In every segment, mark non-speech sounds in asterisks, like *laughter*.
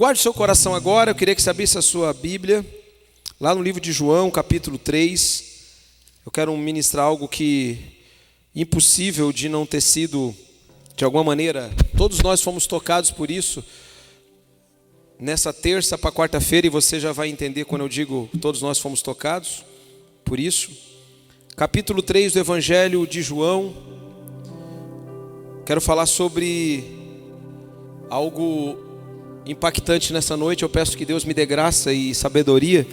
Guarde seu coração agora, eu queria que você abrisse a sua Bíblia, lá no livro de João, capítulo 3. Eu quero ministrar algo que impossível de não ter sido, de alguma maneira, todos nós fomos tocados por isso. Nessa terça para quarta-feira, e você já vai entender quando eu digo todos nós fomos tocados por isso. Capítulo 3 do Evangelho de João. Quero falar sobre algo impactante nessa noite. Eu peço que Deus me dê graça e sabedoria,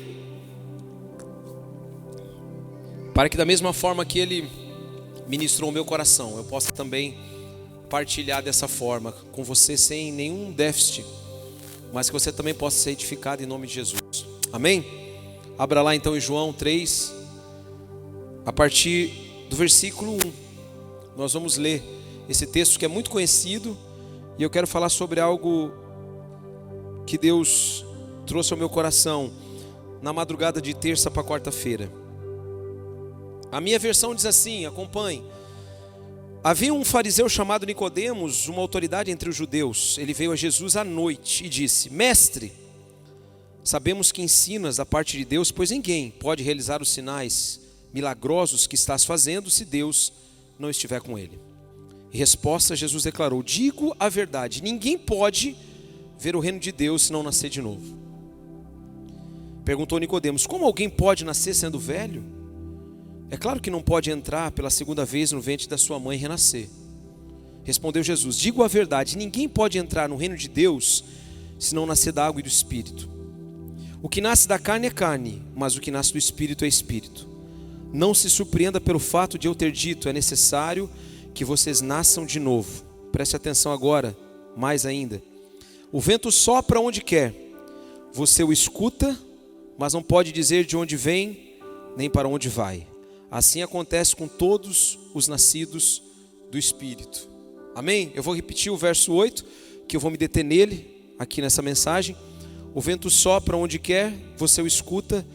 para que, da mesma forma que Ele ministrou o meu coração, eu possa também partilhar dessa forma com você, sem nenhum déficit, mas que você também possa ser edificado em nome de Jesus. Amém? Abra lá então em João 3, a partir do versículo 1. Nós vamos ler esse texto que é muito conhecido e eu quero falar sobre algo que Deus trouxe ao meu coração na madrugada de terça para quarta-feira. A minha versão diz assim, acompanhe. Havia um fariseu chamado Nicodemos, uma autoridade entre os judeus. Ele veio a Jesus à noite e disse: Mestre, sabemos que ensinas da parte de Deus, pois ninguém pode realizar os sinais milagrosos que estás fazendo se Deus não estiver com ele. Em resposta, Jesus declarou: Digo a verdade, ninguém pode ver o reino de Deus se não nascer de novo. Perguntou Nicodemos: Como alguém pode nascer sendo velho? É claro que não pode entrar pela segunda vez no ventre da sua mãe e renascer. Respondeu Jesus: Digo a verdade, ninguém pode entrar no reino de Deus se não nascer da água e do espírito. O que nasce da carne é carne, mas o que nasce do espírito é espírito. Não se surpreenda pelo fato de eu ter dito: é necessário que vocês nasçam de novo. Preste atenção agora, mais ainda. O vento sopra onde quer, você o escuta, mas não pode dizer de onde vem nem para onde vai. Assim acontece com todos os nascidos do Espírito. Amém? Eu vou repetir o verso 8, que eu vou me deter nele, aqui nessa mensagem. O vento sopra onde quer, você o escuta,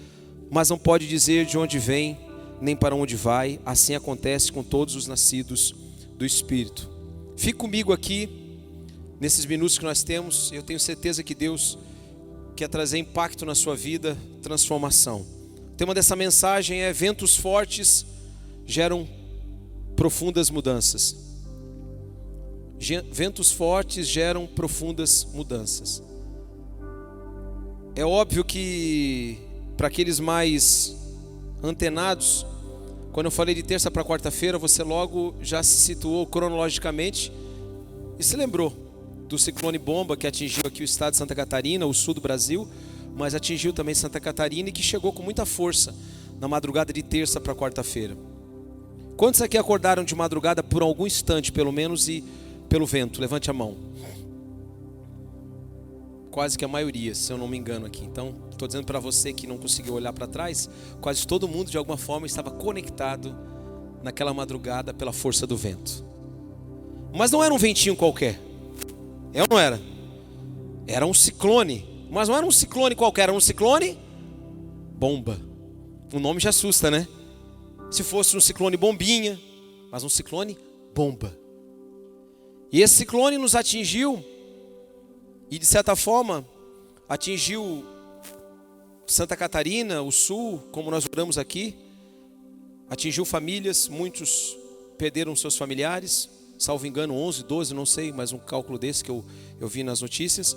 mas não pode dizer de onde vem nem para onde vai. Assim acontece com todos os nascidos do Espírito. Fique comigo aqui nesses minutos que nós temos, eu tenho certeza que Deus quer trazer impacto na sua vida, transformação. O tema dessa mensagem é: ventos fortes geram profundas mudanças. Ventos fortes geram profundas mudanças. É óbvio que para aqueles mais antenados, quando eu falei de terça para quarta-feira, você logo já se situou cronologicamente e se lembrou do ciclone bomba que atingiu aqui o estado de Santa Catarina, o sul do Brasil, mas atingiu também Santa Catarina e que chegou com muita força na madrugada de terça para quarta-feira. Quantos aqui acordaram de madrugada por algum instante, pelo menos, e pelo vento? Levante a mão. Quase que a maioria, se eu não me engano aqui. Então, estou dizendo para você que não conseguiu olhar para trás, quase todo mundo de alguma forma estava conectado naquela madrugada pela força do vento. Mas não era um ventinho qualquer. É ou não era? Era um ciclone. Mas não era um ciclone qualquer, era um ciclone bomba. O nome já assusta, né? Se fosse um ciclone bombinha, mas um ciclone bomba. E esse ciclone nos atingiu e de certa forma atingiu Santa Catarina, o sul, como nós oramos aqui, atingiu famílias, muitos perderam seus familiares, salvo engano, 11, 12, não sei, mas um cálculo desse que eu, eu vi nas notícias.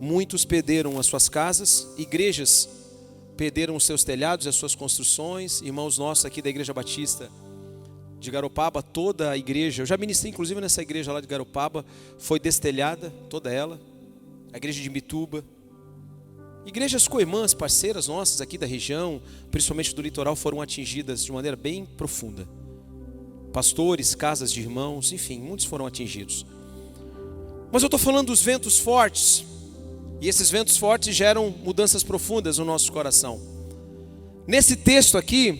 Muitos perderam as suas casas, igrejas perderam os seus telhados, as suas construções. Irmãos nossos aqui da Igreja Batista de Garopaba, toda a igreja, eu já ministrei inclusive nessa igreja lá de Garopaba, foi destelhada, toda ela. A igreja de Mituba. Igrejas coirmãs, parceiras nossas aqui da região, principalmente do litoral, foram atingidas de maneira bem profunda pastores, casas de irmãos, enfim, muitos foram atingidos. Mas eu estou falando dos ventos fortes, e esses ventos fortes geram mudanças profundas no nosso coração. Nesse texto aqui,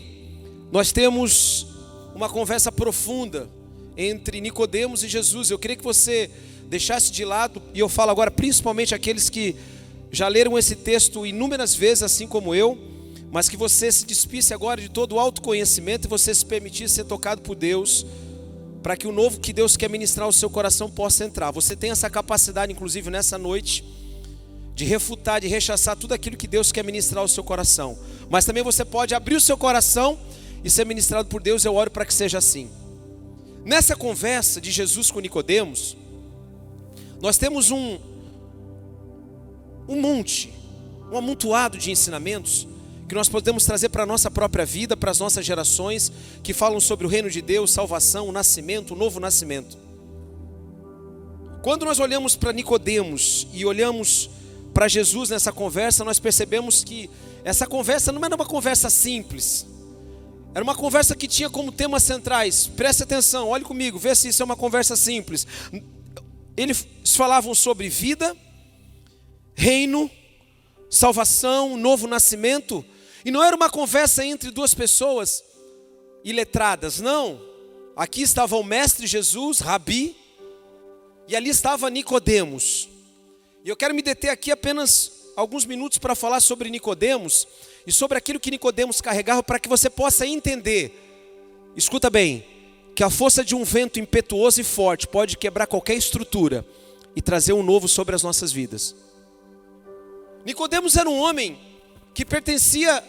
nós temos uma conversa profunda entre Nicodemos e Jesus. Eu queria que você deixasse de lado, e eu falo agora principalmente aqueles que já leram esse texto inúmeras vezes, assim como eu, mas que você se despisse agora de todo o autoconhecimento e você se permitisse ser tocado por Deus, para que o novo que Deus quer ministrar ao seu coração possa entrar. Você tem essa capacidade, inclusive nessa noite, de refutar, de rechaçar tudo aquilo que Deus quer ministrar ao seu coração. Mas também você pode abrir o seu coração e ser ministrado por Deus. Eu oro para que seja assim. Nessa conversa de Jesus com Nicodemos, nós temos um um monte, um amontoado de ensinamentos que nós podemos trazer para a nossa própria vida, para as nossas gerações, que falam sobre o reino de Deus, salvação, o nascimento, o novo nascimento. Quando nós olhamos para Nicodemos e olhamos para Jesus nessa conversa, nós percebemos que essa conversa não era uma conversa simples. Era uma conversa que tinha como temas centrais. Preste atenção, olhe comigo, vê se isso é uma conversa simples. Eles falavam sobre vida, reino, salvação, novo nascimento e não era uma conversa entre duas pessoas iletradas, não. Aqui estava o mestre Jesus, Rabi, e ali estava Nicodemos. E eu quero me deter aqui apenas alguns minutos para falar sobre Nicodemos e sobre aquilo que Nicodemos carregava para que você possa entender. Escuta bem, que a força de um vento impetuoso e forte pode quebrar qualquer estrutura e trazer um novo sobre as nossas vidas. Nicodemos era um homem que pertencia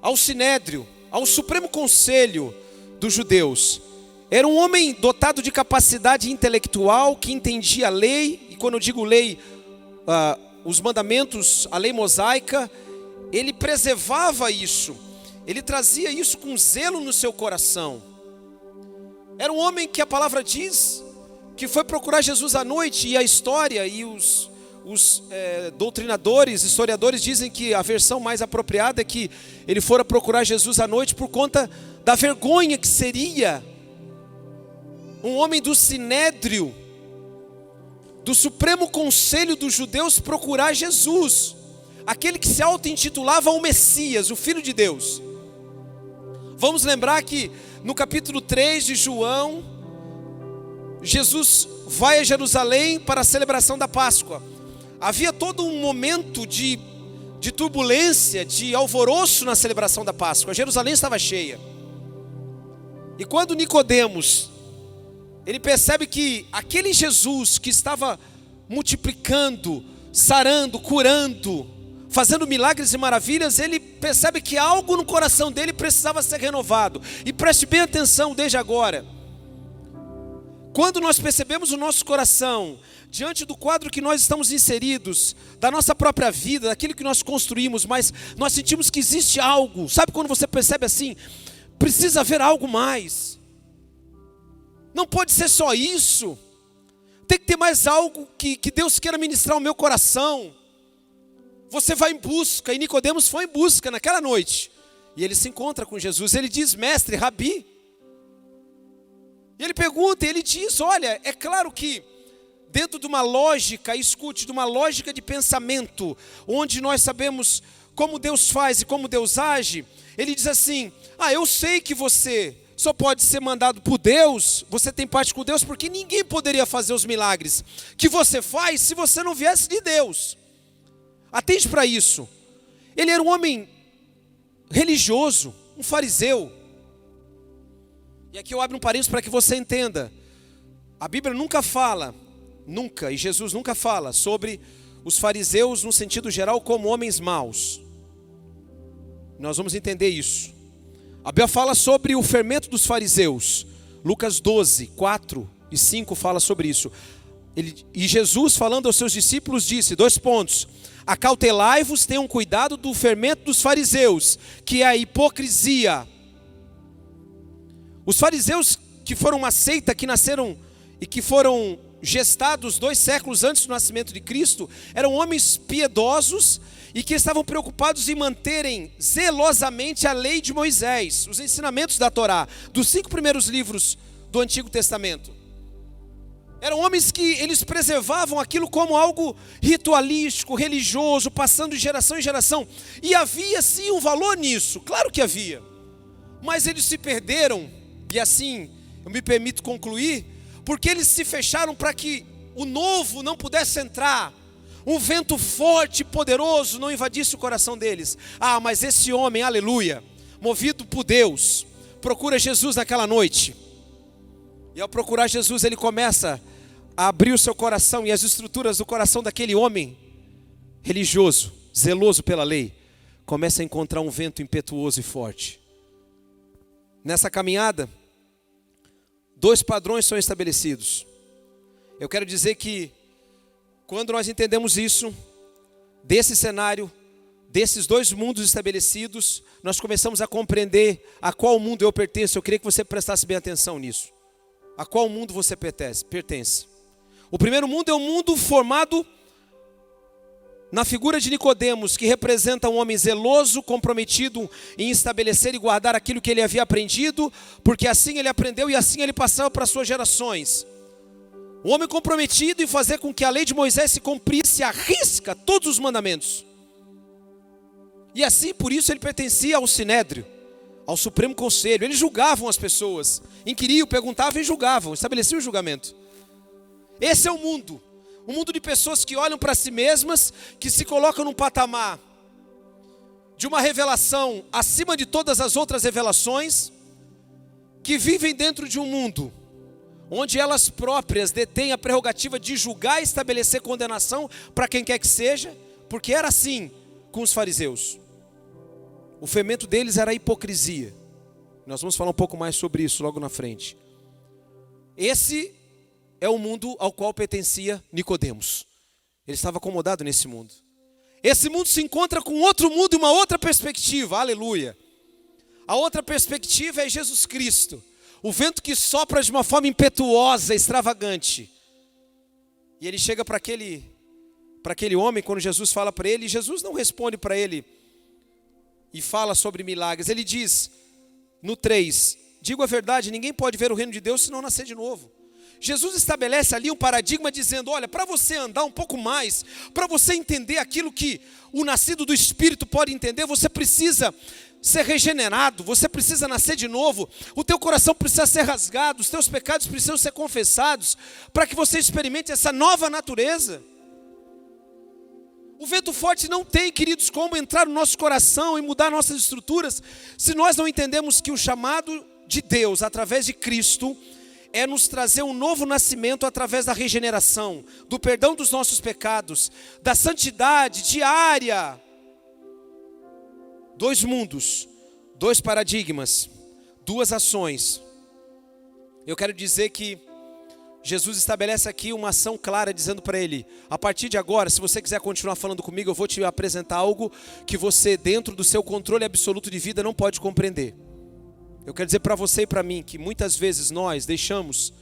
ao sinédrio, ao supremo conselho dos judeus. Era um homem dotado de capacidade intelectual, que entendia a lei, e quando eu digo lei, uh, os mandamentos, a lei mosaica, ele preservava isso, ele trazia isso com zelo no seu coração. Era um homem que a palavra diz que foi procurar Jesus à noite, e a história e os, os é, doutrinadores, historiadores dizem que a versão mais apropriada é que ele fora procurar Jesus à noite por conta da vergonha que seria um homem do sinédrio, do Supremo Conselho dos Judeus, procurar Jesus, aquele que se auto-intitulava o Messias, o Filho de Deus. Vamos lembrar que no capítulo 3 de João, Jesus vai a Jerusalém para a celebração da Páscoa havia todo um momento de, de turbulência, de alvoroço na celebração da Páscoa. Jerusalém estava cheia. E quando Nicodemos, ele percebe que aquele Jesus que estava multiplicando, sarando, curando, fazendo milagres e maravilhas, ele percebe que algo no coração dele precisava ser renovado. E preste bem atenção desde agora. Quando nós percebemos o nosso coração diante do quadro que nós estamos inseridos, da nossa própria vida, daquilo que nós construímos, mas nós sentimos que existe algo. Sabe quando você percebe assim? Precisa haver algo mais. Não pode ser só isso. Tem que ter mais algo que, que Deus queira ministrar ao meu coração. Você vai em busca, e Nicodemos foi em busca naquela noite. E ele se encontra com Jesus. Ele diz: Mestre, Rabi. E ele pergunta, e ele diz: Olha, é claro que dentro de uma lógica, escute, de uma lógica de pensamento, onde nós sabemos como Deus faz e como Deus age, ele diz assim: Ah, eu sei que você só pode ser mandado por Deus, você tem parte com Deus, porque ninguém poderia fazer os milagres que você faz se você não viesse de Deus. Atende para isso. Ele era um homem religioso, um fariseu. E aqui eu abro um parênteses para que você entenda. A Bíblia nunca fala nunca, e Jesus nunca fala sobre os fariseus no sentido geral como homens maus. Nós vamos entender isso. A Bíblia fala sobre o fermento dos fariseus. Lucas 12, 4 e 5 fala sobre isso. Ele, e Jesus, falando aos seus discípulos, disse: dois pontos. Acautelai-vos, tenham cuidado do fermento dos fariseus, que é a hipocrisia. Os fariseus que foram uma seita, que nasceram e que foram gestados dois séculos antes do nascimento de Cristo, eram homens piedosos e que estavam preocupados em manterem zelosamente a lei de Moisés, os ensinamentos da Torá, dos cinco primeiros livros do Antigo Testamento. Eram homens que eles preservavam aquilo como algo ritualístico, religioso, passando de geração em geração. E havia sim um valor nisso, claro que havia. Mas eles se perderam, e assim eu me permito concluir, porque eles se fecharam para que o novo não pudesse entrar, um vento forte e poderoso não invadisse o coração deles. Ah, mas esse homem, aleluia, movido por Deus, procura Jesus naquela noite. E ao procurar Jesus, ele começa a abrir o seu coração e as estruturas do coração daquele homem religioso, zeloso pela lei, começa a encontrar um vento impetuoso e forte. Nessa caminhada, dois padrões são estabelecidos. Eu quero dizer que, quando nós entendemos isso, desse cenário, desses dois mundos estabelecidos, nós começamos a compreender a qual mundo eu pertenço. Eu queria que você prestasse bem atenção nisso. A qual mundo você pertence? O primeiro mundo é um mundo formado na figura de Nicodemos, que representa um homem zeloso, comprometido em estabelecer e guardar aquilo que ele havia aprendido, porque assim ele aprendeu e assim ele passava para as suas gerações. Um homem comprometido em fazer com que a lei de Moisés se cumprisse à risca todos os mandamentos. E assim, por isso, ele pertencia ao Sinédrio, ao Supremo Conselho. Eles julgavam as pessoas, inquiriam, perguntavam e julgavam, estabeleciam o julgamento. Esse é o mundo um mundo de pessoas que olham para si mesmas, que se colocam num patamar de uma revelação acima de todas as outras revelações, que vivem dentro de um mundo onde elas próprias detêm a prerrogativa de julgar e estabelecer condenação para quem quer que seja, porque era assim com os fariseus. O fermento deles era a hipocrisia. Nós vamos falar um pouco mais sobre isso logo na frente. Esse é o mundo ao qual pertencia Nicodemos. Ele estava acomodado nesse mundo. Esse mundo se encontra com outro mundo e uma outra perspectiva. Aleluia. A outra perspectiva é Jesus Cristo. O vento que sopra de uma forma impetuosa, extravagante. E ele chega para aquele para aquele homem quando Jesus fala para ele, Jesus não responde para ele e fala sobre milagres. Ele diz no 3: Digo a verdade, ninguém pode ver o reino de Deus se não nascer de novo. Jesus estabelece ali um paradigma dizendo: olha, para você andar um pouco mais, para você entender aquilo que o nascido do Espírito pode entender, você precisa ser regenerado, você precisa nascer de novo, o teu coração precisa ser rasgado, os teus pecados precisam ser confessados, para que você experimente essa nova natureza. O vento forte não tem, queridos, como entrar no nosso coração e mudar nossas estruturas, se nós não entendemos que o chamado de Deus através de Cristo é nos trazer um novo nascimento através da regeneração, do perdão dos nossos pecados, da santidade diária. Dois mundos, dois paradigmas, duas ações. Eu quero dizer que Jesus estabelece aqui uma ação clara, dizendo para ele: a partir de agora, se você quiser continuar falando comigo, eu vou te apresentar algo que você, dentro do seu controle absoluto de vida, não pode compreender. Eu quero dizer para você e para mim que muitas vezes nós deixamos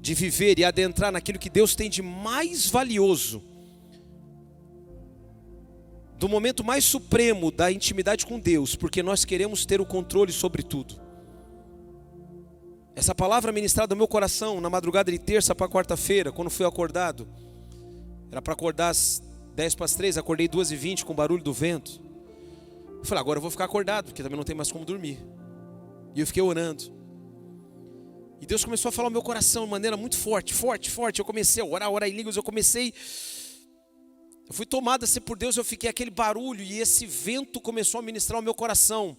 de viver e adentrar naquilo que Deus tem de mais valioso, do momento mais supremo da intimidade com Deus, porque nós queremos ter o controle sobre tudo. Essa palavra ministrada no meu coração na madrugada de terça para quarta-feira, quando fui acordado, era para acordar às 10 para as 3, acordei 2 e 20 com o barulho do vento. Eu falei, agora eu vou ficar acordado, porque também não tem mais como dormir. E eu fiquei orando. E Deus começou a falar no meu coração de maneira muito forte, forte, forte. Eu comecei a orar, orar em línguas. Eu comecei. Eu fui tomado assim por Deus. Eu fiquei aquele barulho. E esse vento começou a ministrar o meu coração.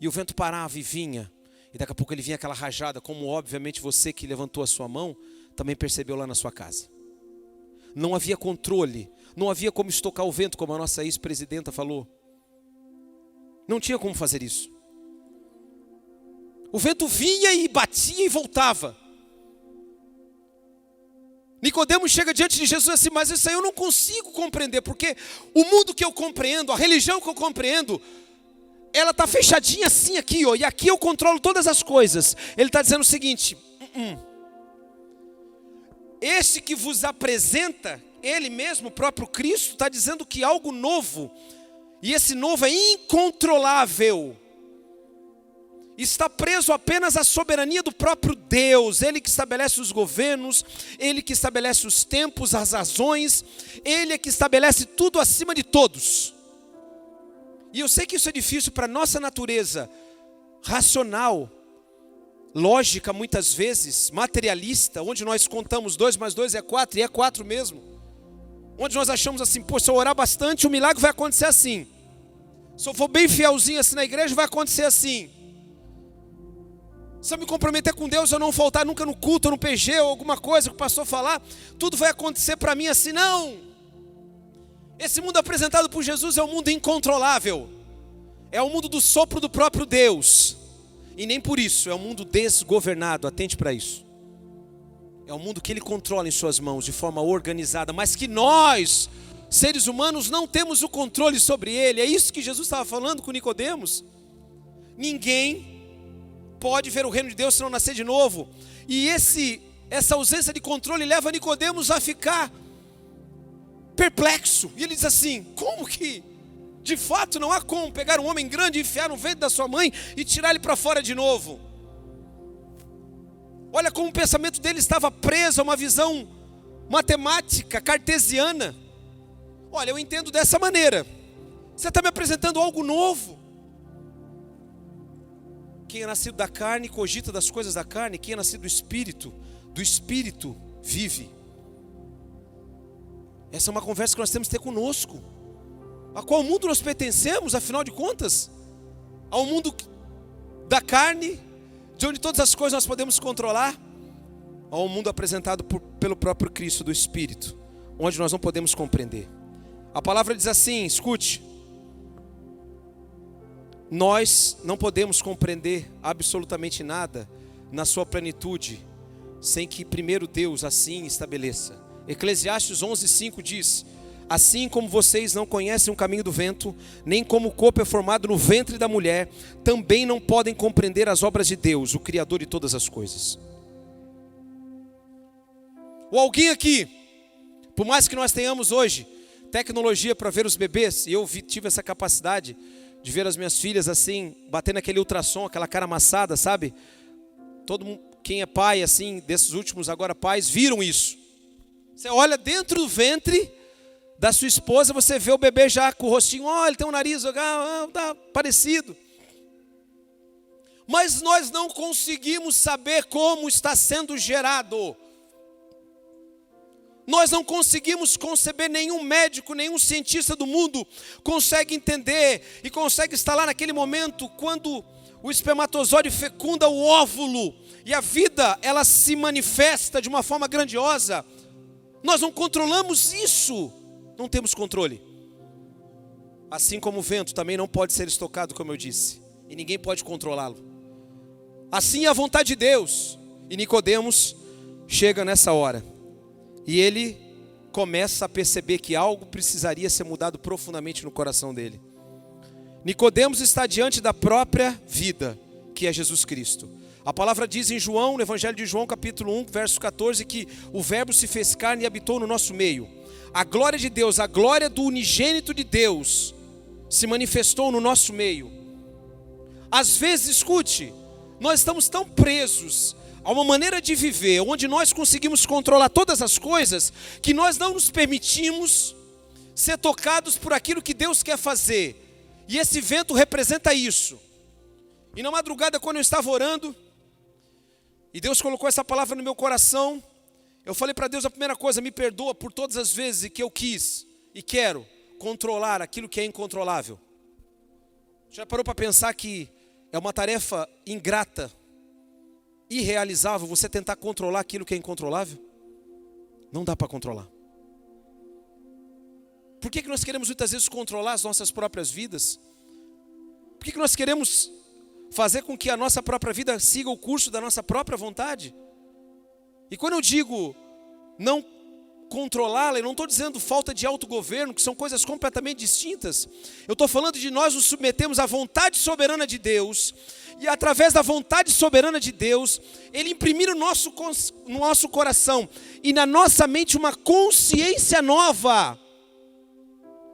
E o vento parava e vinha. E daqui a pouco ele vinha aquela rajada. Como obviamente você que levantou a sua mão também percebeu lá na sua casa. Não havia controle. Não havia como estocar o vento, como a nossa ex-presidenta falou. Não tinha como fazer isso. O vento vinha e batia e voltava. Nicodemos chega diante de Jesus assim, mas isso aí eu não consigo compreender, porque o mundo que eu compreendo, a religião que eu compreendo, ela está fechadinha assim aqui, ó, e aqui eu controlo todas as coisas. Ele está dizendo o seguinte: uh -uh. este que vos apresenta, ele mesmo, o próprio Cristo, está dizendo que algo novo, e esse novo é incontrolável está preso apenas à soberania do próprio Deus, Ele que estabelece os governos, Ele que estabelece os tempos, as razões, Ele é que estabelece tudo acima de todos. E eu sei que isso é difícil para a nossa natureza racional, lógica muitas vezes, materialista, onde nós contamos dois mais dois é quatro, e é quatro mesmo. Onde nós achamos assim, pô, se eu orar bastante, o milagre vai acontecer assim. Se eu for bem fielzinho assim na igreja, vai acontecer assim. Se eu me comprometer com Deus, eu não faltar nunca no culto, no PG, ou alguma coisa que o pastor falar, tudo vai acontecer para mim assim, não. Esse mundo apresentado por Jesus é um mundo incontrolável. É o mundo do sopro do próprio Deus. E nem por isso, é um mundo desgovernado, atente para isso. É um mundo que ele controla em suas mãos de forma organizada, mas que nós, seres humanos, não temos o controle sobre ele. É isso que Jesus estava falando com Nicodemos. Ninguém pode ver o reino de Deus se não nascer de novo. E esse essa ausência de controle leva Nicodemos a ficar perplexo. E ele diz assim: "Como que de fato não há como pegar um homem grande e enfiar no ventre da sua mãe e tirar ele para fora de novo?" Olha como o pensamento dele estava preso a uma visão matemática, cartesiana. Olha, eu entendo dessa maneira. Você está me apresentando algo novo. Quem é nascido da carne cogita das coisas da carne, quem é nascido do espírito, do espírito vive. Essa é uma conversa que nós temos que ter conosco. A qual mundo nós pertencemos, afinal de contas? Ao mundo da carne, de onde todas as coisas nós podemos controlar, ao mundo apresentado por, pelo próprio Cristo do Espírito, onde nós não podemos compreender. A palavra diz assim: escute, nós não podemos compreender absolutamente nada na sua plenitude, sem que primeiro Deus assim estabeleça. Eclesiastes 11:5 diz: Assim como vocês não conhecem o caminho do vento, nem como o corpo é formado no ventre da mulher, também não podem compreender as obras de Deus, o Criador de todas as coisas. Ou alguém aqui, por mais que nós tenhamos hoje tecnologia para ver os bebês, e eu tive essa capacidade de ver as minhas filhas assim, batendo aquele ultrassom, aquela cara amassada, sabe? Todo quem é pai assim, desses últimos agora pais, viram isso. Você olha dentro do ventre, da sua esposa, você vê o bebê já com o rostinho, olha, ele tem um nariz, ah, tá parecido. Mas nós não conseguimos saber como está sendo gerado. Nós não conseguimos conceber, nenhum médico, nenhum cientista do mundo consegue entender e consegue estar lá naquele momento quando o espermatozoide fecunda o óvulo e a vida ela se manifesta de uma forma grandiosa. Nós não controlamos isso não temos controle. Assim como o vento também não pode ser estocado, como eu disse, e ninguém pode controlá-lo. Assim é a vontade de Deus. E Nicodemos chega nessa hora. E ele começa a perceber que algo precisaria ser mudado profundamente no coração dele. Nicodemos está diante da própria vida, que é Jesus Cristo. A palavra diz em João, no Evangelho de João, capítulo 1, verso 14, que o verbo se fez carne e habitou no nosso meio a glória de Deus, a glória do unigênito de Deus, se manifestou no nosso meio. Às vezes, escute, nós estamos tão presos a uma maneira de viver onde nós conseguimos controlar todas as coisas, que nós não nos permitimos ser tocados por aquilo que Deus quer fazer. E esse vento representa isso. E na madrugada, quando eu estava orando, e Deus colocou essa palavra no meu coração, eu falei para Deus a primeira coisa, me perdoa por todas as vezes que eu quis e quero controlar aquilo que é incontrolável. Já parou para pensar que é uma tarefa ingrata, irrealizável você tentar controlar aquilo que é incontrolável? Não dá para controlar. Por que, que nós queremos muitas vezes controlar as nossas próprias vidas? Por que, que nós queremos fazer com que a nossa própria vida siga o curso da nossa própria vontade? E quando eu digo não controlá-la, eu não estou dizendo falta de autogoverno, que são coisas completamente distintas. Eu estou falando de nós nos submetemos à vontade soberana de Deus, e através da vontade soberana de Deus, Ele imprimir no nosso, no nosso coração e na nossa mente uma consciência nova.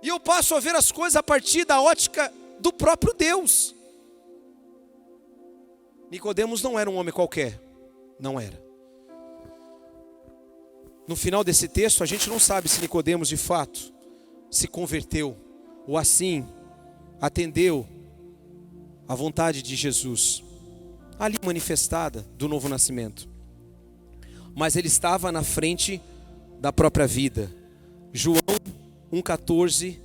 E eu passo a ver as coisas a partir da ótica do próprio Deus. Nicodemos não era um homem qualquer, não era. No final desse texto, a gente não sabe se Nicodemos de fato se converteu ou assim atendeu a vontade de Jesus, ali manifestada do novo nascimento. Mas ele estava na frente da própria vida. João 1,14,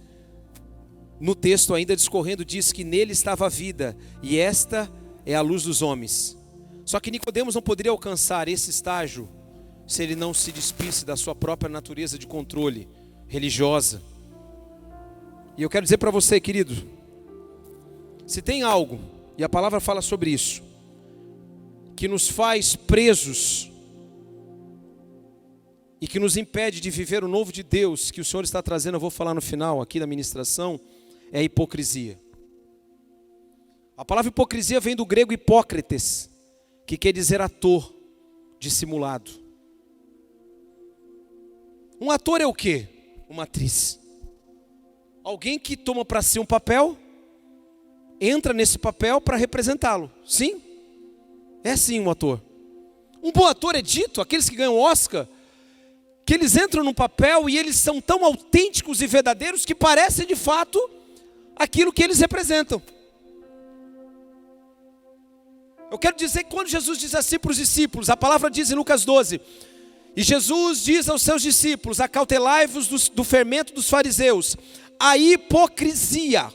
no texto ainda discorrendo, diz que nele estava a vida, e esta é a luz dos homens. Só que Nicodemos não poderia alcançar esse estágio se ele não se despisse da sua própria natureza de controle religiosa. E eu quero dizer para você, querido, se tem algo, e a palavra fala sobre isso, que nos faz presos e que nos impede de viver o novo de Deus que o Senhor está trazendo, eu vou falar no final aqui da ministração, é a hipocrisia. A palavra hipocrisia vem do grego hipócrites, que quer dizer ator dissimulado. Um ator é o quê? Uma atriz. Alguém que toma para si um papel, entra nesse papel para representá-lo. Sim? É sim um ator. Um bom ator é dito, aqueles que ganham Oscar, que eles entram no papel e eles são tão autênticos e verdadeiros que parecem de fato aquilo que eles representam. Eu quero dizer que quando Jesus diz assim para os discípulos, a palavra diz em Lucas 12, e Jesus diz aos seus discípulos: Acautelai-vos do, do fermento dos fariseus, a hipocrisia.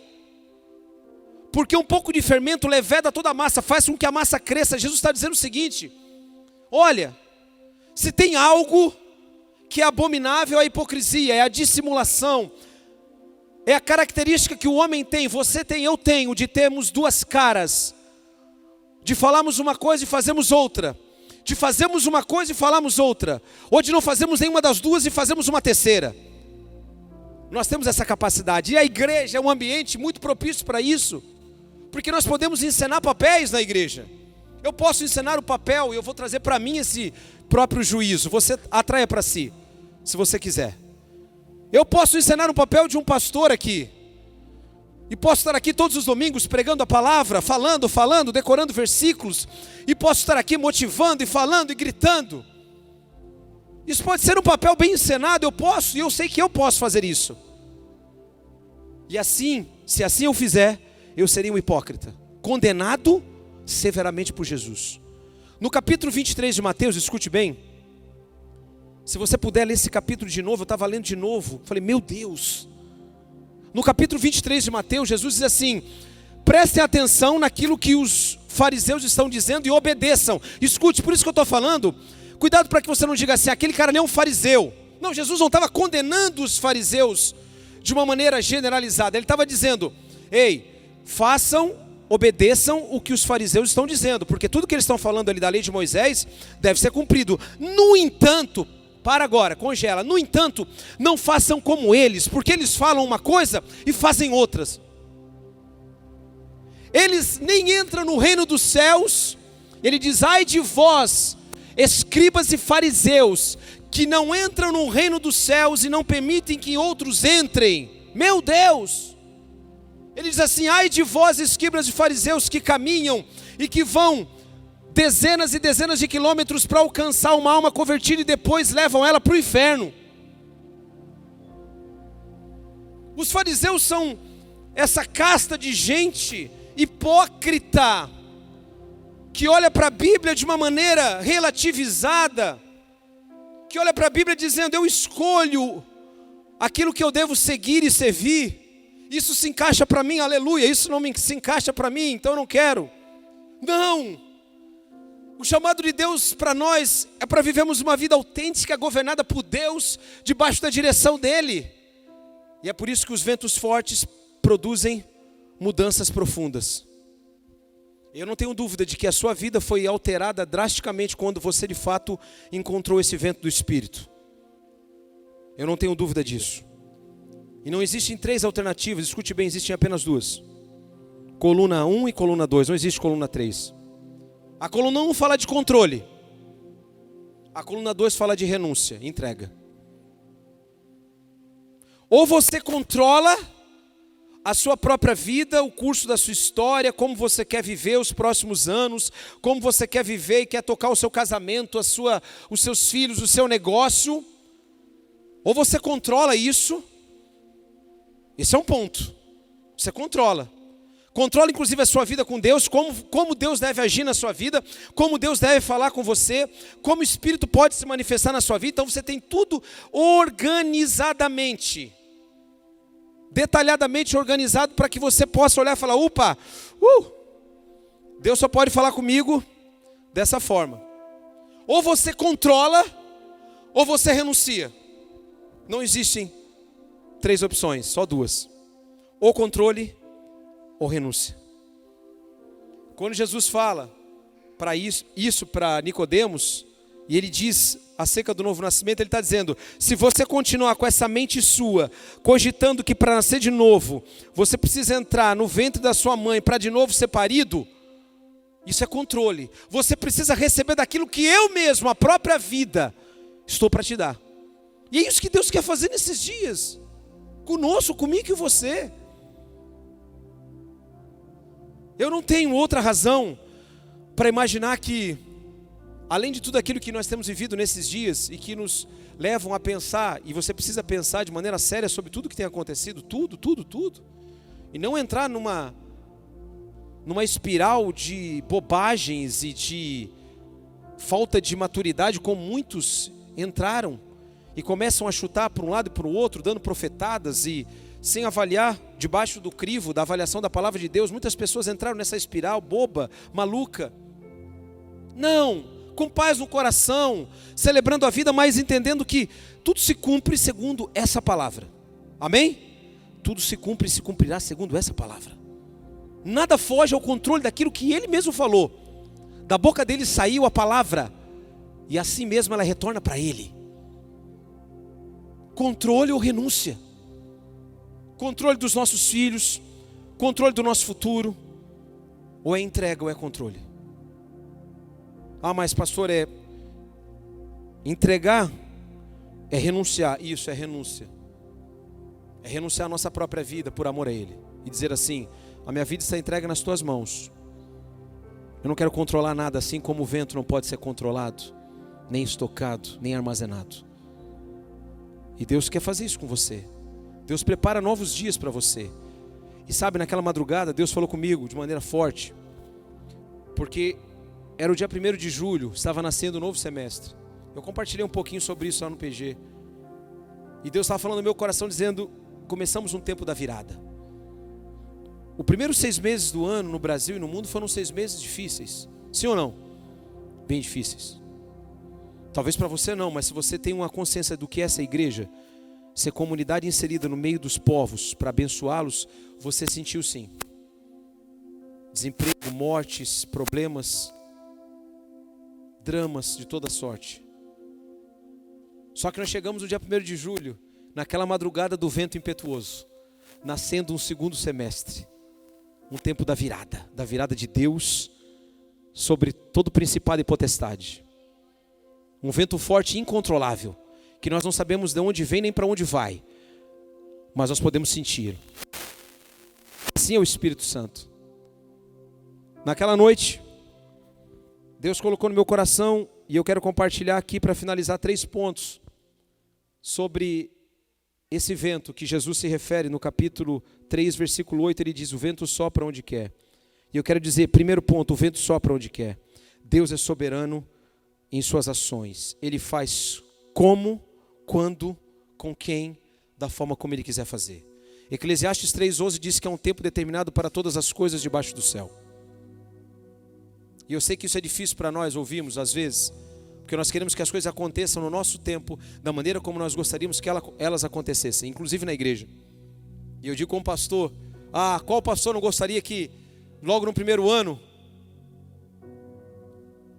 Porque um pouco de fermento leveda toda a massa, faz com que a massa cresça. Jesus está dizendo o seguinte: olha, se tem algo que é abominável é a hipocrisia, é a dissimulação, é a característica que o homem tem, você tem, eu tenho, de termos duas caras de falarmos uma coisa e fazemos outra, de fazermos uma coisa e falarmos outra, ou de não fazermos nenhuma das duas e fazemos uma terceira. Nós temos essa capacidade, e a igreja é um ambiente muito propício para isso, porque nós podemos encenar papéis na igreja. Eu posso encenar o papel e eu vou trazer para mim esse próprio juízo. Você atraia para si, se você quiser. Eu posso encenar o papel de um pastor aqui. E posso estar aqui todos os domingos pregando a palavra, falando, falando, decorando versículos. E posso estar aqui motivando e falando e gritando. Isso pode ser um papel bem encenado, eu posso, e eu sei que eu posso fazer isso. E assim, se assim eu fizer, eu seria um hipócrita, condenado severamente por Jesus. No capítulo 23 de Mateus, escute bem. Se você puder ler esse capítulo de novo, eu estava lendo de novo. Falei, meu Deus, no capítulo 23 de Mateus, Jesus diz assim: prestem atenção naquilo que os fariseus estão dizendo e obedeçam. Escute, por isso que eu estou falando. Cuidado para que você não diga assim, aquele cara nem é um fariseu. Não, Jesus não estava condenando os fariseus de uma maneira generalizada. Ele estava dizendo: ei, façam, obedeçam o que os fariseus estão dizendo, porque tudo que eles estão falando ali da lei de Moisés deve ser cumprido. No entanto, para agora, congela. No entanto, não façam como eles, porque eles falam uma coisa e fazem outras. Eles nem entram no reino dos céus. Ele diz: ai de vós, escribas e fariseus, que não entram no reino dos céus e não permitem que outros entrem. Meu Deus! Ele diz assim: ai de vós, escribas e fariseus, que caminham e que vão dezenas e dezenas de quilômetros para alcançar uma alma convertida e depois levam ela para o inferno. Os fariseus são essa casta de gente hipócrita que olha para a Bíblia de uma maneira relativizada, que olha para a Bíblia dizendo: Eu escolho aquilo que eu devo seguir e servir. Isso se encaixa para mim, aleluia. Isso não se encaixa para mim, então eu não quero. Não. O chamado de Deus para nós é para vivermos uma vida autêntica, governada por Deus, debaixo da direção dEle. E é por isso que os ventos fortes produzem mudanças profundas. Eu não tenho dúvida de que a sua vida foi alterada drasticamente quando você de fato encontrou esse vento do Espírito. Eu não tenho dúvida disso. E não existem três alternativas, escute bem, existem apenas duas: coluna 1 e coluna 2, não existe coluna 3. A coluna 1 fala de controle. A coluna 2 fala de renúncia, entrega. Ou você controla a sua própria vida, o curso da sua história, como você quer viver os próximos anos, como você quer viver e quer tocar o seu casamento, a sua, os seus filhos, o seu negócio. Ou você controla isso. Esse é um ponto. Você controla. Controla inclusive a sua vida com Deus, como, como Deus deve agir na sua vida, como Deus deve falar com você, como o Espírito pode se manifestar na sua vida. Então você tem tudo organizadamente, detalhadamente organizado para que você possa olhar e falar: upa, uh, Deus só pode falar comigo dessa forma. Ou você controla, ou você renuncia. Não existem três opções, só duas. ou controle ou renúncia. Quando Jesus fala para isso, isso para Nicodemos, e ele diz acerca do novo nascimento, ele está dizendo: se você continuar com essa mente sua, cogitando que para nascer de novo, você precisa entrar no ventre da sua mãe para de novo ser parido, isso é controle. Você precisa receber daquilo que eu mesmo, a própria vida, estou para te dar. E é isso que Deus quer fazer nesses dias, conosco, comigo e você. Eu não tenho outra razão para imaginar que além de tudo aquilo que nós temos vivido nesses dias e que nos levam a pensar, e você precisa pensar de maneira séria sobre tudo que tem acontecido, tudo, tudo, tudo, e não entrar numa numa espiral de bobagens e de falta de maturidade como muitos entraram e começam a chutar para um lado e para o outro, dando profetadas e sem avaliar debaixo do crivo da avaliação da palavra de Deus, muitas pessoas entraram nessa espiral boba, maluca. Não, com paz no coração, celebrando a vida, mas entendendo que tudo se cumpre segundo essa palavra. Amém? Tudo se cumpre e se cumprirá segundo essa palavra. Nada foge ao controle daquilo que ele mesmo falou. Da boca dele saiu a palavra, e assim mesmo ela retorna para ele. Controle ou renúncia. Controle dos nossos filhos, controle do nosso futuro, ou é entrega ou é controle. Ah, mas pastor, é entregar é renunciar. Isso é renúncia. É renunciar à nossa própria vida por amor a Ele. E dizer assim: a minha vida está entregue nas tuas mãos. Eu não quero controlar nada assim como o vento não pode ser controlado, nem estocado, nem armazenado. E Deus quer fazer isso com você. Deus prepara novos dias para você. E sabe, naquela madrugada, Deus falou comigo de maneira forte, porque era o dia 1 de julho, estava nascendo o novo semestre. Eu compartilhei um pouquinho sobre isso lá no PG. E Deus estava falando no meu coração, dizendo: começamos um tempo da virada. Os primeiros seis meses do ano no Brasil e no mundo foram seis meses difíceis. Sim ou não? Bem difíceis. Talvez para você não, mas se você tem uma consciência do que é essa igreja, ser comunidade inserida no meio dos povos para abençoá-los, você sentiu sim. Desemprego, mortes, problemas, dramas de toda sorte. Só que nós chegamos no dia 1 de julho, naquela madrugada do vento impetuoso, nascendo um segundo semestre, um tempo da virada, da virada de Deus sobre todo principado e potestade. Um vento forte e incontrolável, que nós não sabemos de onde vem nem para onde vai, mas nós podemos sentir. Assim é o Espírito Santo. Naquela noite, Deus colocou no meu coração e eu quero compartilhar aqui para finalizar três pontos sobre esse vento que Jesus se refere no capítulo 3, versículo 8, ele diz: "O vento sopra onde quer". E eu quero dizer, primeiro ponto, o vento sopra onde quer. Deus é soberano em suas ações. Ele faz como, quando, com quem, da forma como ele quiser fazer. Eclesiastes 3:11 diz que é um tempo determinado para todas as coisas debaixo do céu. E eu sei que isso é difícil para nós ouvirmos às vezes, porque nós queremos que as coisas aconteçam no nosso tempo, da maneira como nós gostaríamos que elas acontecessem, inclusive na igreja. E eu digo como pastor: ah, qual pastor não gostaria que logo no primeiro ano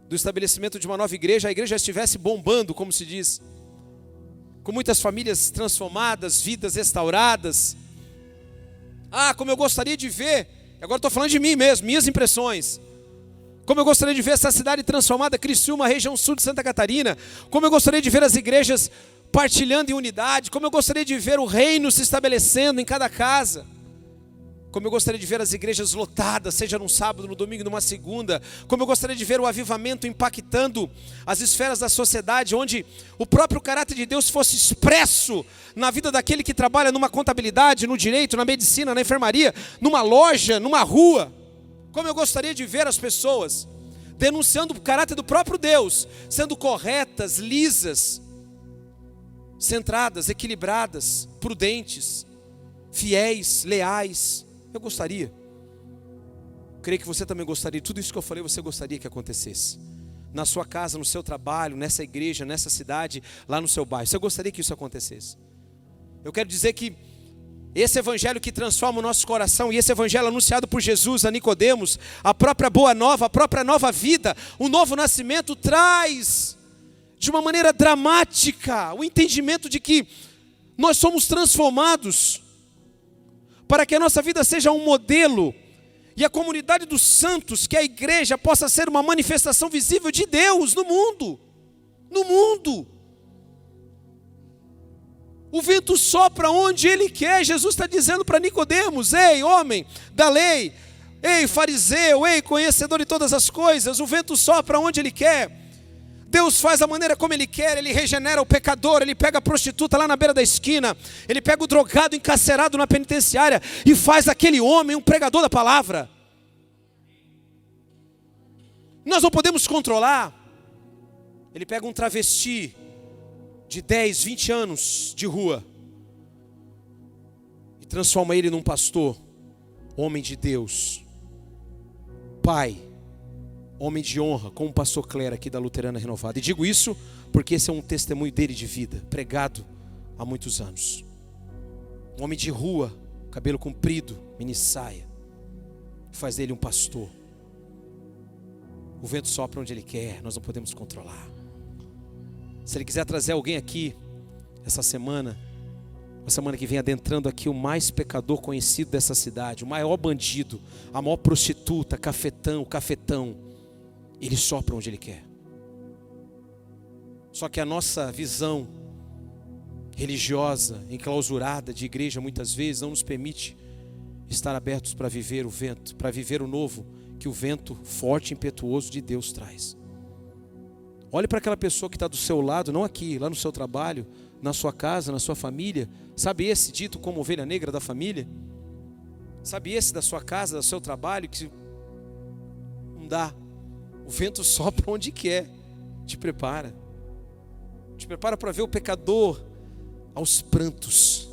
do estabelecimento de uma nova igreja, a igreja estivesse bombando, como se diz, com muitas famílias transformadas, vidas restauradas. Ah, como eu gostaria de ver, agora estou falando de mim mesmo, minhas impressões. Como eu gostaria de ver essa cidade transformada, Criciúma, região sul de Santa Catarina. Como eu gostaria de ver as igrejas partilhando em unidade. Como eu gostaria de ver o reino se estabelecendo em cada casa. Como eu gostaria de ver as igrejas lotadas, seja num sábado, no domingo, numa segunda. Como eu gostaria de ver o avivamento impactando as esferas da sociedade, onde o próprio caráter de Deus fosse expresso na vida daquele que trabalha numa contabilidade, no direito, na medicina, na enfermaria, numa loja, numa rua. Como eu gostaria de ver as pessoas denunciando o caráter do próprio Deus, sendo corretas, lisas, centradas, equilibradas, prudentes, fiéis, leais. Eu gostaria. Creio que você também gostaria. Tudo isso que eu falei, você gostaria que acontecesse. Na sua casa, no seu trabalho, nessa igreja, nessa cidade, lá no seu bairro. Você gostaria que isso acontecesse? Eu quero dizer que Esse evangelho que transforma o nosso coração e esse evangelho anunciado por Jesus a Nicodemos, a própria boa nova, a própria nova vida, o novo nascimento traz de uma maneira dramática o entendimento de que nós somos transformados para que a nossa vida seja um modelo e a comunidade dos santos, que a igreja possa ser uma manifestação visível de Deus no mundo. No mundo. O vento sopra onde ele quer. Jesus está dizendo para Nicodemos: Ei, homem da lei, ei, fariseu, ei, conhecedor de todas as coisas, o vento sopra onde ele quer. Deus faz da maneira como Ele quer, Ele regenera o pecador, Ele pega a prostituta lá na beira da esquina, Ele pega o drogado encarcerado na penitenciária e faz daquele homem um pregador da palavra. Nós não podemos controlar. Ele pega um travesti de 10, 20 anos de rua e transforma ele num pastor, homem de Deus, pai, homem de honra, como o pastor Clera aqui da Luterana Renovada. E digo isso porque esse é um testemunho dele de vida, pregado há muitos anos. Um homem de rua, cabelo comprido, mini saia, faz dele um pastor. O vento sopra onde ele quer, nós não podemos controlar. Se ele quiser trazer alguém aqui essa semana, a semana que vem adentrando aqui o mais pecador conhecido dessa cidade, o maior bandido, a maior prostituta, cafetão, cafetão, ele sopra onde ele quer. Só que a nossa visão religiosa, enclausurada de igreja muitas vezes não nos permite estar abertos para viver o vento, para viver o novo que o vento forte e impetuoso de Deus traz. Olhe para aquela pessoa que está do seu lado, não aqui, lá no seu trabalho, na sua casa, na sua família. Sabe esse dito como ovelha negra da família? Sabe esse da sua casa, do seu trabalho, que não dá. O vento sopra onde quer. Te prepara. Te prepara para ver o pecador aos prantos,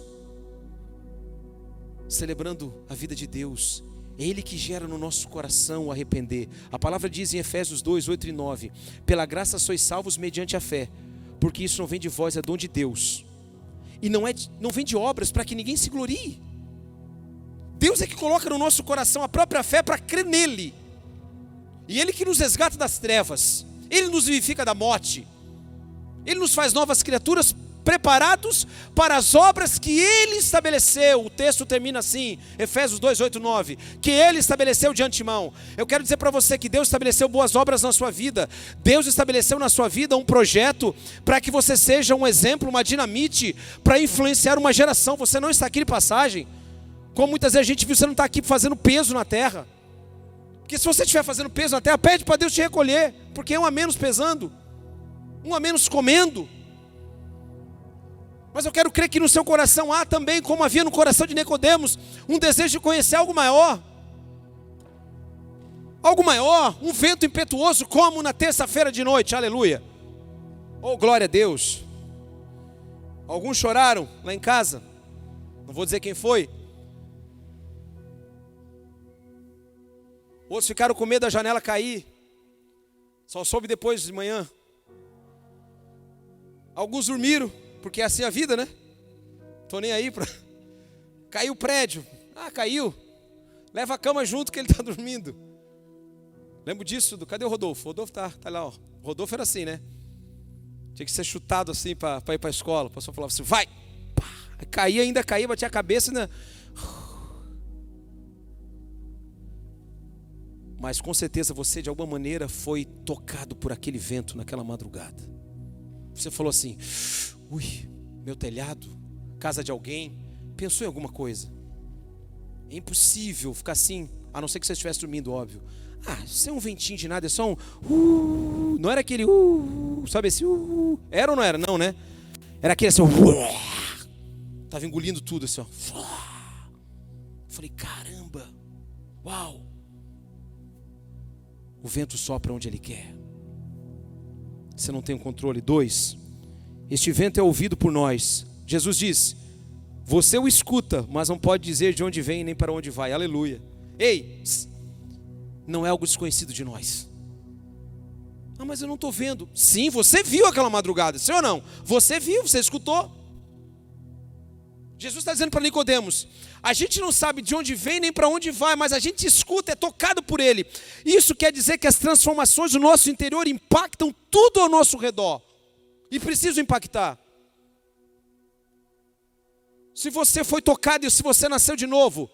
celebrando a vida de Deus é Ele que gera no nosso coração o arrepender. A palavra diz em Efésios 2, 8 e 9: Pela graça sois salvos mediante a fé, porque isso não vem de vós, é dom de Deus. E não, é, não vem de obras para que ninguém se glorie. Deus é que coloca no nosso coração a própria fé para crer nele. E Ele que nos resgata das trevas, Ele nos vivifica da morte, Ele nos faz novas criaturas preparados para as obras que ele estabeleceu. O texto termina assim, Efésios 2, 8, 9. Que ele estabeleceu de antemão. Eu quero dizer para você que Deus estabeleceu boas obras na sua vida. Deus estabeleceu na sua vida um projeto para que você seja um exemplo, uma dinamite para influenciar uma geração. Você não está aqui de passagem. Como muitas vezes a gente viu, você não está aqui fazendo peso na terra. Porque se você estiver fazendo peso na terra, pede para Deus te recolher, porque é um a menos pesando, um a menos comendo. Mas eu quero crer que no seu coração há também, como havia no coração de Nicodemos, um desejo de conhecer algo maior. Algo maior, um vento impetuoso, como na terça-feira de noite, aleluia. Oh, glória a Deus. Alguns choraram lá em casa, não vou dizer quem foi. Outros ficaram com medo da janela cair, só soube depois de manhã. Alguns dormiram, porque é assim a vida, né? Tô nem aí para. *laughs* Caiu o prédio. Ah, caiu. Leva a cama junto que ele está *laughs* dormindo. Lembro disso. Do... Cadê o Rodolfo? Rodolfo tá, tá lá, ó. Rodolfo era assim, né? Tinha que ser chutado assim para ir para a escola. O pastor falava assim: vai! Pá! Caía, ainda caía, batia a cabeça ainda. Mas com certeza você de alguma maneira foi tocado por aquele vento naquela madrugada. Você falou assim: Ui, meu telhado, casa de alguém. Pensou em alguma coisa? É impossível ficar assim, a não ser que você estivesse dormindo, óbvio. Ah, isso é um ventinho de nada, é só um. Uh, não era aquele. Uh, sabe esse. Uh, era ou não era? Não, né? Era aquele assim. Uh, tava engolindo tudo assim, ó. Falei, caramba, uau. O vento sopra onde ele quer. Você não tem o controle. Dois, este vento é ouvido por nós. Jesus diz: Você o escuta, mas não pode dizer de onde vem nem para onde vai. Aleluia. Ei, não é algo desconhecido de nós. Ah, mas eu não estou vendo. Sim, você viu aquela madrugada, sim ou não? Você viu, você escutou. Jesus está dizendo para Nicodemos: a gente não sabe de onde vem nem para onde vai, mas a gente escuta, é tocado por Ele. Isso quer dizer que as transformações do nosso interior impactam tudo ao nosso redor e precisam impactar. Se você foi tocado e se você nasceu de novo,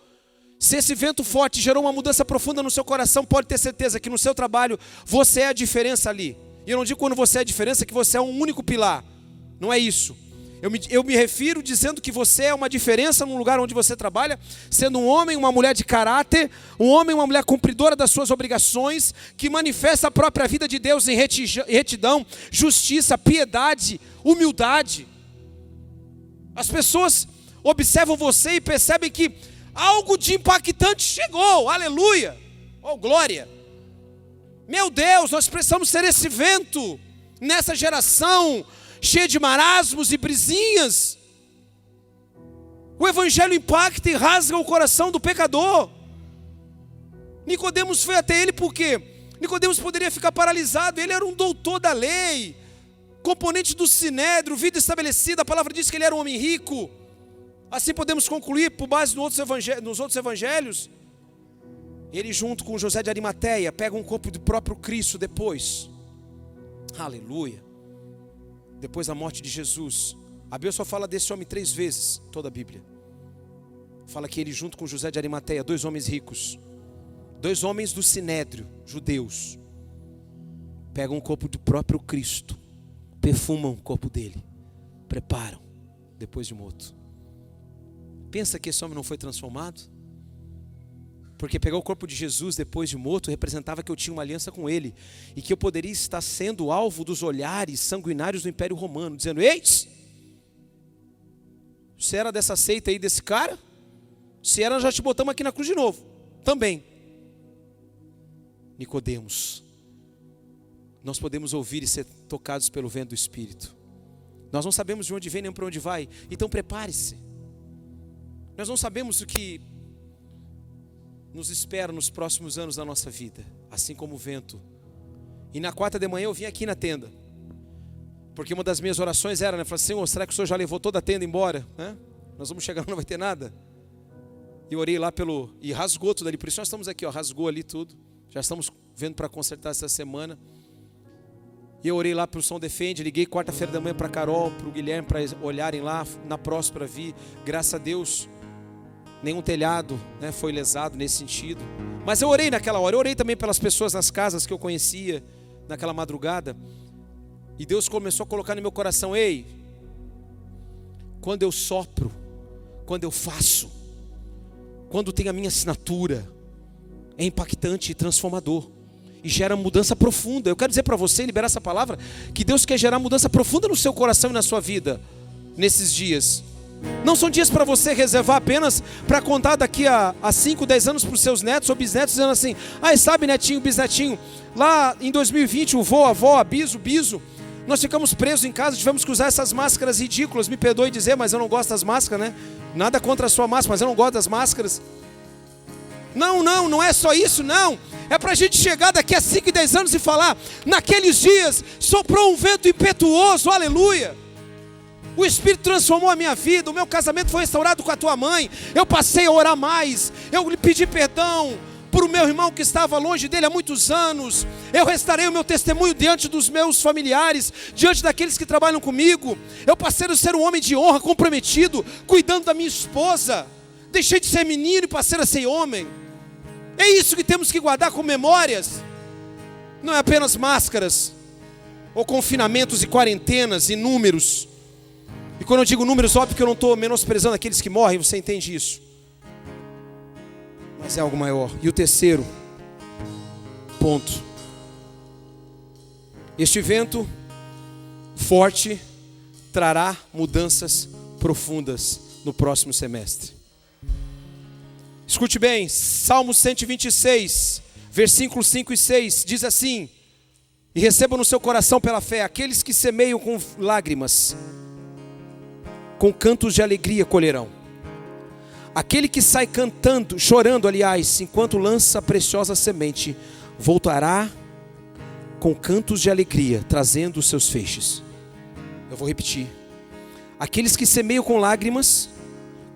se esse vento forte gerou uma mudança profunda no seu coração, pode ter certeza que no seu trabalho você é a diferença ali. E eu não digo quando você é a diferença que você é um único pilar. Não é isso. Eu me, eu me refiro dizendo que você é uma diferença no lugar onde você trabalha, sendo um homem, uma mulher de caráter, um homem, uma mulher cumpridora das suas obrigações, que manifesta a própria vida de Deus em retidão, justiça, piedade, humildade. As pessoas observam você e percebem que algo de impactante chegou, aleluia, oh glória. Meu Deus, nós precisamos ser esse vento nessa geração cheia de marasmos e brisinhas. O evangelho impacta e rasga o coração do pecador. Nicodemos foi até ele porque Nicodemos poderia ficar paralisado, ele era um doutor da lei, componente do sinédrio, vida estabelecida, a palavra diz que ele era um homem rico. Assim podemos concluir, por base nos outros evangelhos, ele junto com José de Arimateia pega um corpo do próprio Cristo depois. Aleluia depois da morte de Jesus. A Bíblia só fala desse homem três vezes, toda a Bíblia. Fala que ele, junto com José de Arimateia, dois homens ricos, dois homens do sinédrio, judeus, pegam o corpo do próprio Cristo, perfumam o corpo dele, preparam, depois de morto. Pensa que esse homem não foi transformado? Porque pegar o corpo de Jesus depois de morto representava que eu tinha uma aliança com ele e que eu poderia estar sendo alvo dos olhares sanguinários do Império Romano, dizendo: Eis, você era dessa seita aí desse cara? Se era, já te botamos aqui na cruz de novo. Também. Nicodemos. Nós podemos ouvir e ser tocados pelo vento do Espírito. Nós não sabemos de onde vem nem para onde vai. Então prepare-se. Nós não sabemos o que nos espera nos próximos anos da nossa vida, assim como o vento. E na quarta de manhã eu vim aqui na tenda, porque uma das minhas orações era, né? Falei, Senhor, será que o Senhor já levou toda a tenda embora? Né? Nós vamos chegar, não vai ter nada. E orei lá pelo. E rasgou tudo ali. Por isso nós estamos aqui, ó, rasgou ali tudo. Já estamos vendo para consertar essa semana. E eu orei lá para o Som Defende, liguei quarta-feira da manhã para Carol, para o Guilherme, para olharem lá, na próxima vir. Graças a Deus, nenhum telhado né, foi lesado nesse sentido. Mas eu orei naquela hora, eu orei também pelas pessoas nas casas que eu conhecia naquela madrugada. E Deus começou a colocar no meu coração: ei, quando eu sopro, quando eu faço, quando tem a minha assinatura, é impactante e transformador. E gera mudança profunda. Eu quero dizer para você, liberar essa palavra, que Deus quer gerar mudança profunda no seu coração e na sua vida nesses dias. Não são dias para você reservar apenas para contar daqui a 5, 10 anos para os seus netos ou bisnetos, dizendo assim: ah, sabe, netinho, bisnetinho, lá em 2020, o vô, a avó, a biso, biso, nós ficamos presos em casa, tivemos que usar essas máscaras ridículas. Me perdoe dizer, mas eu não gosto das máscaras, né? Nada contra a sua máscara, mas eu não gosto das máscaras. Não, não, não é só isso, não. É para a gente chegar daqui a 5 e 10 anos e falar: naqueles dias soprou um vento impetuoso, aleluia. O Espírito transformou a minha vida, o meu casamento foi restaurado com a tua mãe. Eu passei a orar mais, eu lhe pedi perdão por o meu irmão que estava longe dele há muitos anos. Eu restarei o meu testemunho diante dos meus familiares, diante daqueles que trabalham comigo. Eu passei a ser um homem de honra, comprometido, cuidando da minha esposa. Deixei de ser menino e passei a ser homem. É isso que temos que guardar com memórias. Não é apenas máscaras, ou confinamentos e quarentenas e números e quando eu digo números, óbvio que eu não estou menosprezando aqueles que morrem, você entende isso. Mas é algo maior. E o terceiro ponto. Este vento forte trará mudanças profundas no próximo semestre. Escute bem, Salmo 126, versículos 5 e 6 diz assim: E recebam no seu coração pela fé aqueles que semeiam com lágrimas com cantos de alegria colherão. Aquele que sai cantando, chorando, aliás, enquanto lança a preciosa semente, voltará com cantos de alegria, trazendo os seus feixes. Eu vou repetir. Aqueles que semeiam com lágrimas,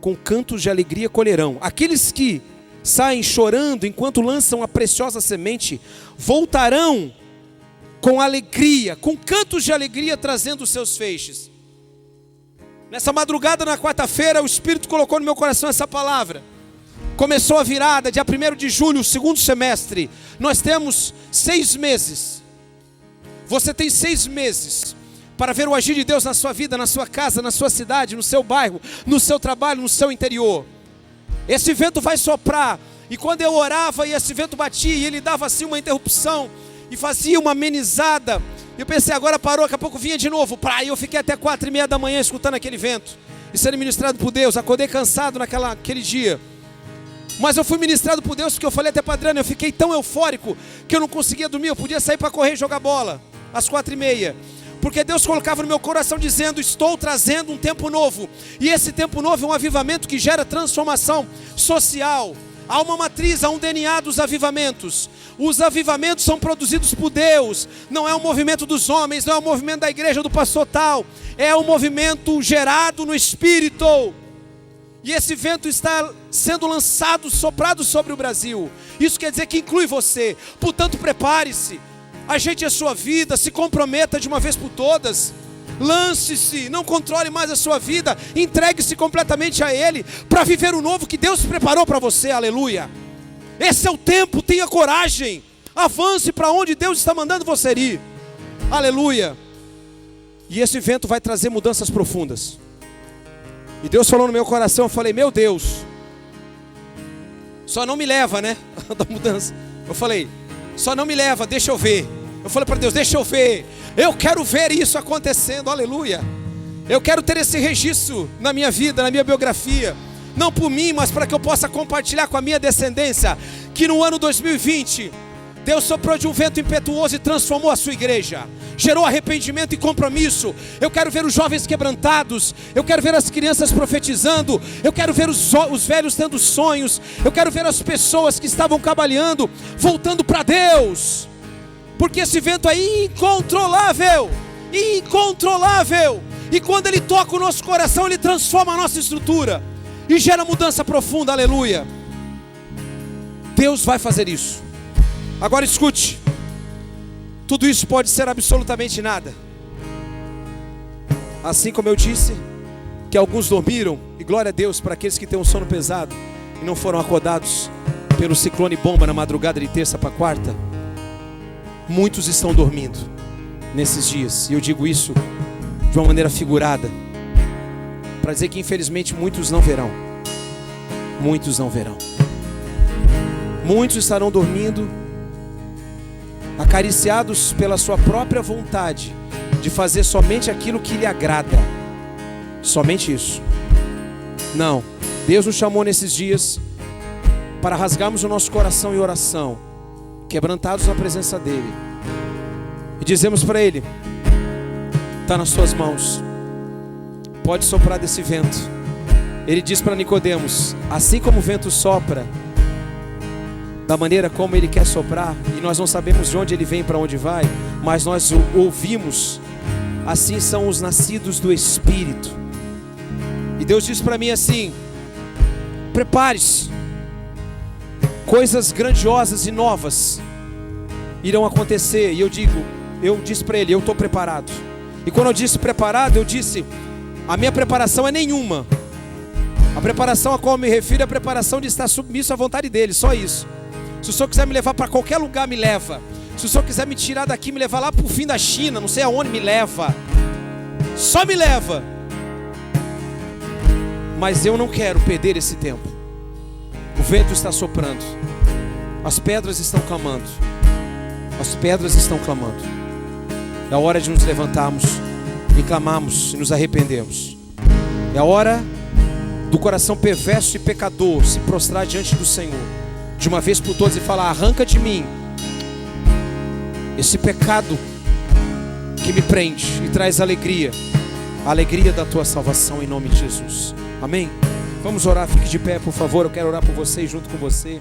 com cantos de alegria colherão. Aqueles que saem chorando enquanto lançam a preciosa semente, voltarão com alegria, com cantos de alegria trazendo os seus feixes. Nessa madrugada, na quarta-feira, o Espírito colocou no meu coração essa palavra. Começou a virada, dia 1 de julho, segundo semestre. Nós temos seis meses. Você tem seis meses para ver o agir de Deus na sua vida, na sua casa, na sua cidade, no seu bairro, no seu trabalho, no seu interior. Esse vento vai soprar. E quando eu orava e esse vento batia, e ele dava assim uma interrupção e fazia uma amenizada. Eu pensei, agora parou, daqui a pouco vinha de novo. Pra, e eu fiquei até quatro e meia da manhã escutando aquele vento. E sendo ministrado por Deus. Acordei cansado naquela, naquele dia. Mas eu fui ministrado por Deus porque eu falei até para eu fiquei tão eufórico que eu não conseguia dormir. Eu podia sair para correr e jogar bola às quatro e meia. Porque Deus colocava no meu coração dizendo: Estou trazendo um tempo novo. E esse tempo novo é um avivamento que gera transformação social. Há uma matriz, há um DNA dos avivamentos. Os avivamentos são produzidos por Deus. Não é um movimento dos homens, não é um movimento da igreja do pastor tal. É um movimento gerado no Espírito. E esse vento está sendo lançado, soprado sobre o Brasil. Isso quer dizer que inclui você. Portanto, prepare-se ajeite a sua vida, se comprometa de uma vez por todas. Lance-se, não controle mais a sua vida, entregue-se completamente a Ele para viver o novo que Deus preparou para você, aleluia. Esse é o tempo, tenha coragem, avance para onde Deus está mandando você ir, aleluia. E esse vento vai trazer mudanças profundas. E Deus falou no meu coração, eu falei, meu Deus, só não me leva, né? *laughs* da mudança. Eu falei, só não me leva, deixa eu ver. Eu falei para Deus: deixa eu ver. Eu quero ver isso acontecendo, aleluia. Eu quero ter esse registro na minha vida, na minha biografia. Não por mim, mas para que eu possa compartilhar com a minha descendência. Que no ano 2020, Deus soprou de um vento impetuoso e transformou a sua igreja. Gerou arrependimento e compromisso. Eu quero ver os jovens quebrantados. Eu quero ver as crianças profetizando. Eu quero ver os, os velhos tendo sonhos. Eu quero ver as pessoas que estavam cabalhando voltando para Deus porque esse vento é incontrolável incontrolável. E quando ele toca o nosso coração, ele transforma a nossa estrutura e gera mudança profunda, aleluia. Deus vai fazer isso. Agora escute: tudo isso pode ser absolutamente nada. Assim como eu disse, que alguns dormiram, e glória a Deus para aqueles que têm um sono pesado e não foram acordados pelo ciclone bomba na madrugada de terça para quarta Muitos estão dormindo nesses dias, e eu digo isso de uma maneira figurada, para dizer que infelizmente muitos não verão. Muitos não verão. Muitos estarão dormindo, acariciados pela sua própria vontade de fazer somente aquilo que lhe agrada. Somente isso. Não. Deus nos chamou nesses dias para rasgarmos o nosso coração em oração quebrantados na presença dEle, e dizemos para Ele: está nas Suas mãos, pode soprar desse vento. Ele diz para Nicodemos: assim como o vento sopra, da maneira como ele quer soprar, e nós não sabemos de onde ele vem para onde vai, mas nós o ouvimos. Assim são os nascidos do Espírito. E Deus diz para mim assim: prepare-se, coisas grandiosas e novas irão acontecer. E eu digo, eu disse para ele, eu estou preparado. E quando eu disse preparado, eu disse, a minha preparação é nenhuma. A preparação a qual eu me refiro é a preparação de estar submisso à vontade dele, só isso. Se o senhor quiser me levar para qualquer lugar, me leva. Se o senhor quiser me tirar daqui, me levar lá para o fim da China, não sei aonde, me leva. Só me leva. Mas eu não quero perder esse tempo. O vento está soprando, as pedras estão clamando, as pedras estão clamando. É a hora de nos levantarmos e clamarmos e nos arrependermos. É a hora do coração perverso e pecador se prostrar diante do Senhor, de uma vez por todas e falar: arranca de mim esse pecado que me prende e traz alegria, a alegria da tua salvação em nome de Jesus. Amém. Vamos orar, fique de pé, por favor. Eu quero orar por você junto com você.